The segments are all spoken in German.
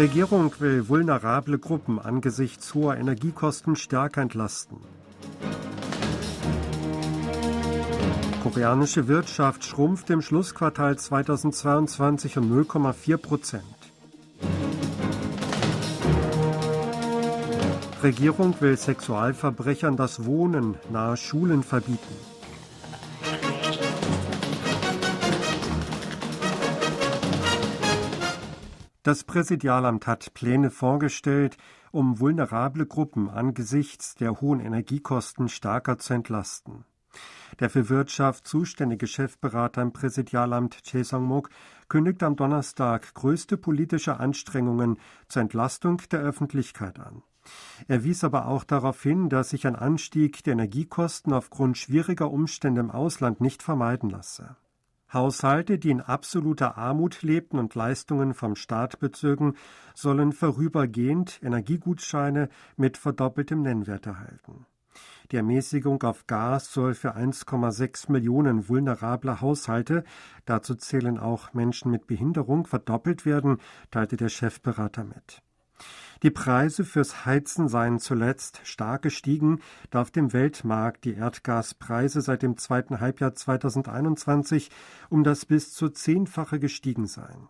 Regierung will vulnerable Gruppen angesichts hoher Energiekosten stärker entlasten. Koreanische Wirtschaft schrumpft im Schlussquartal 2022 um 0,4 Prozent. Regierung will Sexualverbrechern das Wohnen nahe Schulen verbieten. Das Präsidialamt hat Pläne vorgestellt, um vulnerable Gruppen angesichts der hohen Energiekosten stärker zu entlasten. Der für Wirtschaft zuständige Chefberater im Präsidialamt Che Song-mok kündigt am Donnerstag größte politische Anstrengungen zur Entlastung der Öffentlichkeit an. Er wies aber auch darauf hin, dass sich ein Anstieg der Energiekosten aufgrund schwieriger Umstände im Ausland nicht vermeiden lasse. Haushalte, die in absoluter Armut lebten und Leistungen vom Staat bezögen, sollen vorübergehend Energiegutscheine mit verdoppeltem Nennwert erhalten. Die Ermäßigung auf Gas soll für 1,6 Millionen vulnerable Haushalte, dazu zählen auch Menschen mit Behinderung, verdoppelt werden, teilte der Chefberater mit. Die Preise fürs Heizen seien zuletzt stark gestiegen, da auf dem Weltmarkt die Erdgaspreise seit dem zweiten Halbjahr 2021 um das bis zu zehnfache gestiegen seien.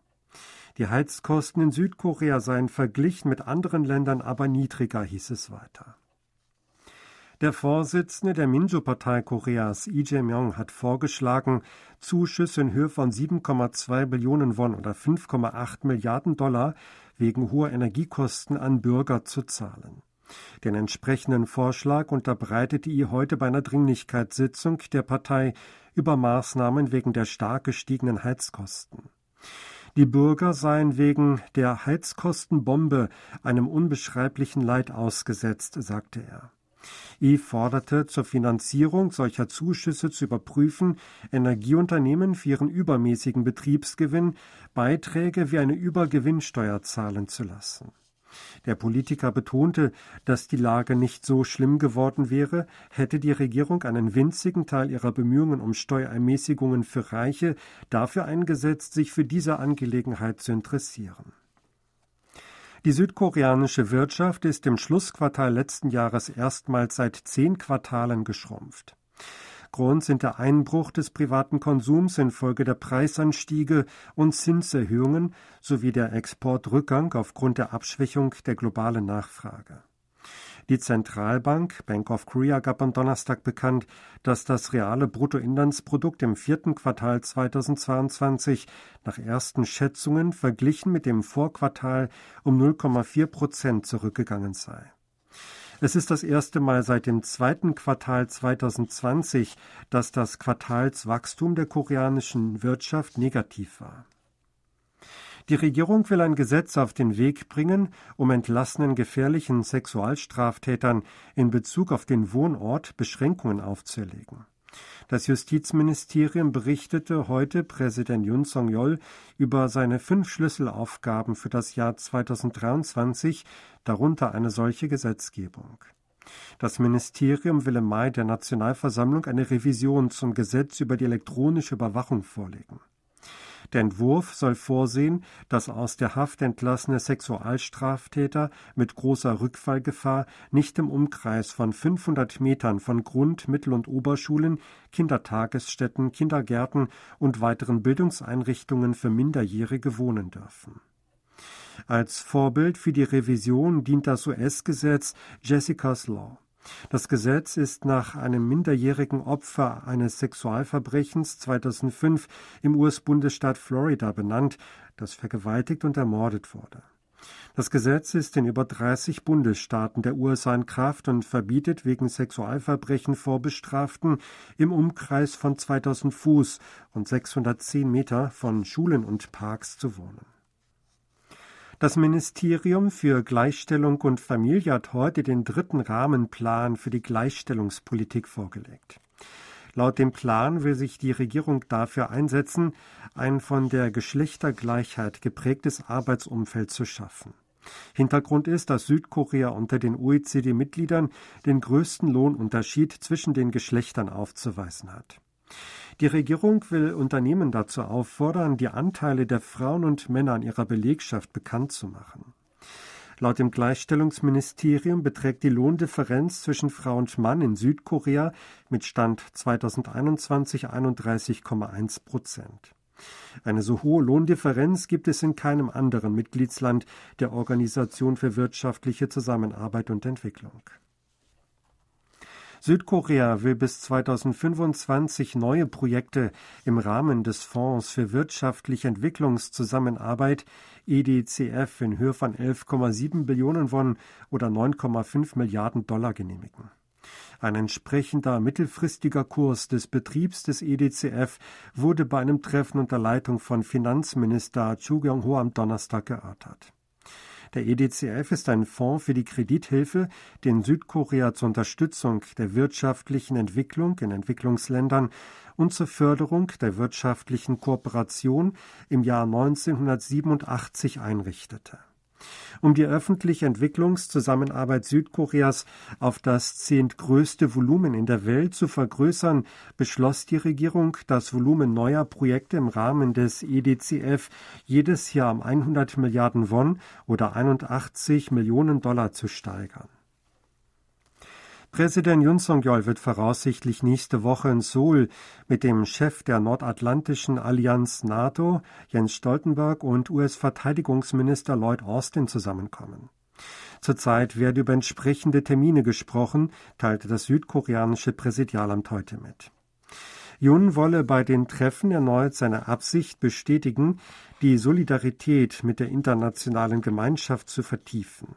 Die Heizkosten in Südkorea seien verglichen mit anderen Ländern aber niedriger, hieß es weiter. Der Vorsitzende der Minjo-Partei Koreas, Lee Jae-myung, hat vorgeschlagen, Zuschüsse in Höhe von 7,2 Billionen Won oder 5,8 Milliarden Dollar wegen hoher Energiekosten an Bürger zu zahlen. Den entsprechenden Vorschlag unterbreitete I heute bei einer Dringlichkeitssitzung der Partei über Maßnahmen wegen der stark gestiegenen Heizkosten. Die Bürger seien wegen der Heizkostenbombe einem unbeschreiblichen Leid ausgesetzt, sagte er. I forderte zur Finanzierung solcher Zuschüsse zu überprüfen, Energieunternehmen für ihren übermäßigen Betriebsgewinn Beiträge wie eine Übergewinnsteuer zahlen zu lassen. Der Politiker betonte, dass die Lage nicht so schlimm geworden wäre, hätte die Regierung einen winzigen Teil ihrer Bemühungen um Steuerermäßigungen für Reiche dafür eingesetzt, sich für diese Angelegenheit zu interessieren. Die südkoreanische Wirtschaft ist im Schlussquartal letzten Jahres erstmals seit zehn Quartalen geschrumpft. Grund sind der Einbruch des privaten Konsums infolge der Preisanstiege und Zinserhöhungen sowie der Exportrückgang aufgrund der Abschwächung der globalen Nachfrage. Die Zentralbank Bank of Korea gab am Donnerstag bekannt, dass das reale Bruttoinlandsprodukt im vierten Quartal 2022 nach ersten Schätzungen verglichen mit dem Vorquartal um 0,4 Prozent zurückgegangen sei. Es ist das erste Mal seit dem zweiten Quartal 2020, dass das Quartalswachstum der koreanischen Wirtschaft negativ war. Die Regierung will ein Gesetz auf den Weg bringen, um entlassenen gefährlichen Sexualstraftätern in Bezug auf den Wohnort Beschränkungen aufzuerlegen. Das Justizministerium berichtete heute Präsident Yun Song-yeol über seine fünf Schlüsselaufgaben für das Jahr 2023, darunter eine solche Gesetzgebung. Das Ministerium will im Mai der Nationalversammlung eine Revision zum Gesetz über die elektronische Überwachung vorlegen. Der Entwurf soll vorsehen, dass aus der Haft entlassene Sexualstraftäter mit großer Rückfallgefahr nicht im Umkreis von 500 Metern von Grund-, Mittel- und Oberschulen, Kindertagesstätten, Kindergärten und weiteren Bildungseinrichtungen für Minderjährige wohnen dürfen. Als Vorbild für die Revision dient das US-Gesetz Jessica's Law. Das Gesetz ist nach einem minderjährigen Opfer eines Sexualverbrechens 2005 im US-Bundesstaat Florida benannt, das vergewaltigt und ermordet wurde. Das Gesetz ist in über 30 Bundesstaaten der USA in Kraft und verbietet wegen Sexualverbrechen Vorbestraften im Umkreis von 2000 Fuß und 610 Meter von Schulen und Parks zu wohnen. Das Ministerium für Gleichstellung und Familie hat heute den dritten Rahmenplan für die Gleichstellungspolitik vorgelegt. Laut dem Plan will sich die Regierung dafür einsetzen, ein von der Geschlechtergleichheit geprägtes Arbeitsumfeld zu schaffen. Hintergrund ist, dass Südkorea unter den OECD-Mitgliedern den größten Lohnunterschied zwischen den Geschlechtern aufzuweisen hat. Die Regierung will Unternehmen dazu auffordern, die Anteile der Frauen und Männer in ihrer Belegschaft bekannt zu machen. Laut dem Gleichstellungsministerium beträgt die Lohndifferenz zwischen Frau und Mann in Südkorea mit Stand 2021 31,1 Prozent. Eine so hohe Lohndifferenz gibt es in keinem anderen Mitgliedsland der Organisation für wirtschaftliche Zusammenarbeit und Entwicklung. Südkorea will bis 2025 neue Projekte im Rahmen des Fonds für wirtschaftliche Entwicklungszusammenarbeit EDCF in Höhe von 11,7 Billionen Won oder 9,5 Milliarden Dollar genehmigen. Ein entsprechender mittelfristiger Kurs des Betriebs des EDCF wurde bei einem Treffen unter Leitung von Finanzminister Chu Kyung-ho am Donnerstag erörtert. Der EDCF ist ein Fonds für die Kredithilfe, den Südkorea zur Unterstützung der wirtschaftlichen Entwicklung in Entwicklungsländern und zur Förderung der wirtschaftlichen Kooperation im Jahr 1987 einrichtete um die öffentliche Entwicklungszusammenarbeit Südkoreas auf das zehntgrößte Volumen in der Welt zu vergrößern, beschloss die Regierung, das Volumen neuer Projekte im Rahmen des EDCF jedes Jahr um 100 Milliarden Won oder 81 Millionen Dollar zu steigern. Präsident Yun Song-yeol wird voraussichtlich nächste Woche in Seoul mit dem Chef der Nordatlantischen Allianz NATO, Jens Stoltenberg, und US-Verteidigungsminister Lloyd Austin zusammenkommen. Zurzeit werde über entsprechende Termine gesprochen, teilte das südkoreanische Präsidialamt heute mit. Yun wolle bei den Treffen erneut seine Absicht bestätigen, die Solidarität mit der internationalen Gemeinschaft zu vertiefen.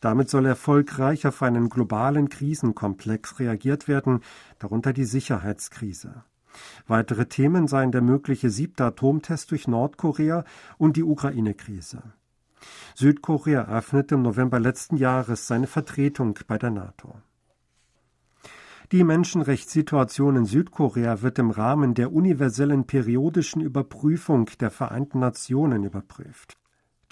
Damit soll erfolgreich auf einen globalen Krisenkomplex reagiert werden, darunter die Sicherheitskrise. Weitere Themen seien der mögliche siebte Atomtest durch Nordkorea und die Ukraine-Krise. Südkorea eröffnete im November letzten Jahres seine Vertretung bei der NATO. Die Menschenrechtssituation in Südkorea wird im Rahmen der universellen periodischen Überprüfung der Vereinten Nationen überprüft.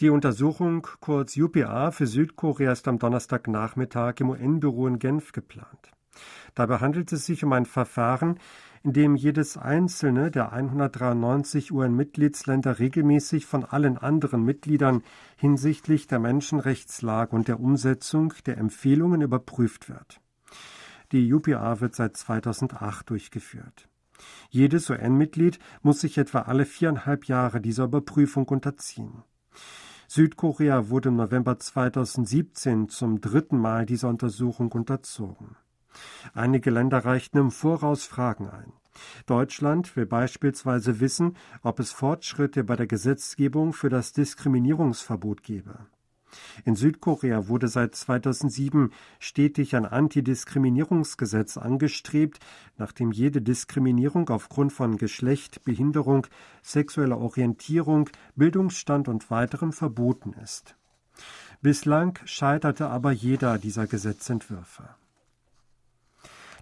Die Untersuchung, kurz UPA, für Südkorea ist am Donnerstagnachmittag im UN-Büro in Genf geplant. Dabei handelt es sich um ein Verfahren, in dem jedes einzelne der 193 UN-Mitgliedsländer regelmäßig von allen anderen Mitgliedern hinsichtlich der Menschenrechtslage und der Umsetzung der Empfehlungen überprüft wird. Die UPA wird seit 2008 durchgeführt. Jedes UN-Mitglied muss sich etwa alle viereinhalb Jahre dieser Überprüfung unterziehen. Südkorea wurde im November 2017 zum dritten Mal dieser Untersuchung unterzogen. Einige Länder reichten im Voraus Fragen ein. Deutschland will beispielsweise wissen, ob es Fortschritte bei der Gesetzgebung für das Diskriminierungsverbot gebe. In Südkorea wurde seit 2007 stetig ein Antidiskriminierungsgesetz angestrebt, nachdem jede Diskriminierung aufgrund von Geschlecht, Behinderung, sexueller Orientierung, Bildungsstand und weiterem verboten ist. Bislang scheiterte aber jeder dieser Gesetzentwürfe.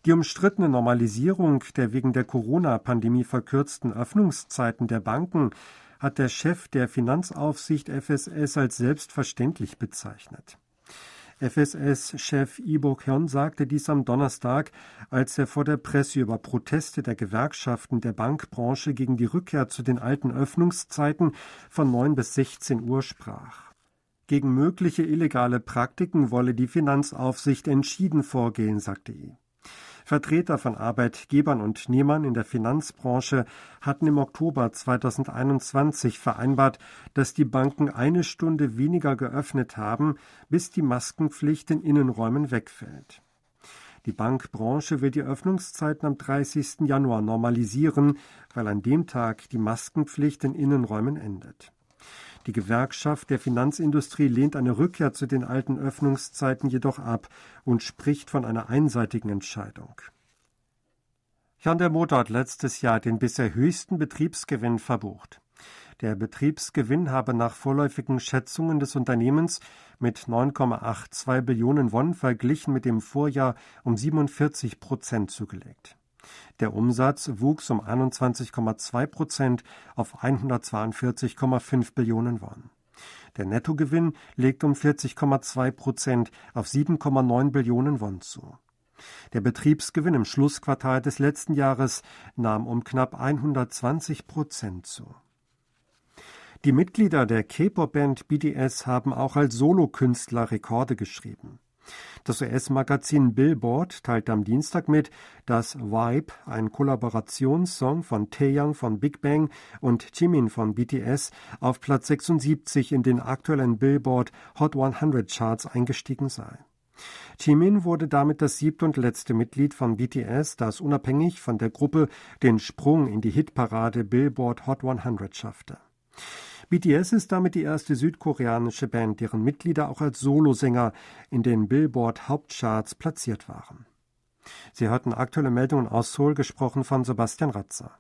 Die umstrittene Normalisierung der wegen der Corona-Pandemie verkürzten Öffnungszeiten der Banken hat der Chef der Finanzaufsicht FSS als selbstverständlich bezeichnet. FSS-Chef Ibo Hyun sagte dies am Donnerstag, als er vor der Presse über Proteste der Gewerkschaften der Bankbranche gegen die Rückkehr zu den alten Öffnungszeiten von 9 bis 16 Uhr sprach. Gegen mögliche illegale Praktiken wolle die Finanzaufsicht entschieden vorgehen, sagte er. Vertreter von Arbeitgebern und Nehmern in der Finanzbranche hatten im Oktober 2021 vereinbart, dass die Banken eine Stunde weniger geöffnet haben, bis die Maskenpflicht in Innenräumen wegfällt. Die Bankbranche will die Öffnungszeiten am 30. Januar normalisieren, weil an dem Tag die Maskenpflicht in Innenräumen endet. Die Gewerkschaft der Finanzindustrie lehnt eine Rückkehr zu den alten Öffnungszeiten jedoch ab und spricht von einer einseitigen Entscheidung. Hyundai Motor hat letztes Jahr den bisher höchsten Betriebsgewinn verbucht. Der Betriebsgewinn habe nach vorläufigen Schätzungen des Unternehmens mit 9,82 Billionen Won verglichen mit dem Vorjahr um 47 Prozent zugelegt. Der Umsatz wuchs um 21,2 Prozent auf 142,5 Billionen Won. Der Nettogewinn legt um 40,2 Prozent auf 7,9 Billionen Won zu. Der Betriebsgewinn im Schlussquartal des letzten Jahres nahm um knapp 120 Prozent zu. Die Mitglieder der K-Pop-Band BTS haben auch als Solokünstler Rekorde geschrieben. Das US-Magazin Billboard teilt am Dienstag mit, dass Vibe, ein Kollaborationssong von Taeyang von Big Bang und Jimin von BTS, auf Platz 76 in den aktuellen Billboard Hot 100 Charts eingestiegen sei. Jimin wurde damit das siebte und letzte Mitglied von BTS, das unabhängig von der Gruppe den Sprung in die Hitparade Billboard Hot 100 schaffte. BTS ist damit die erste südkoreanische Band, deren Mitglieder auch als Solosänger in den Billboard Hauptcharts platziert waren. Sie hörten aktuelle Meldungen aus Seoul, gesprochen von Sebastian Ratzer.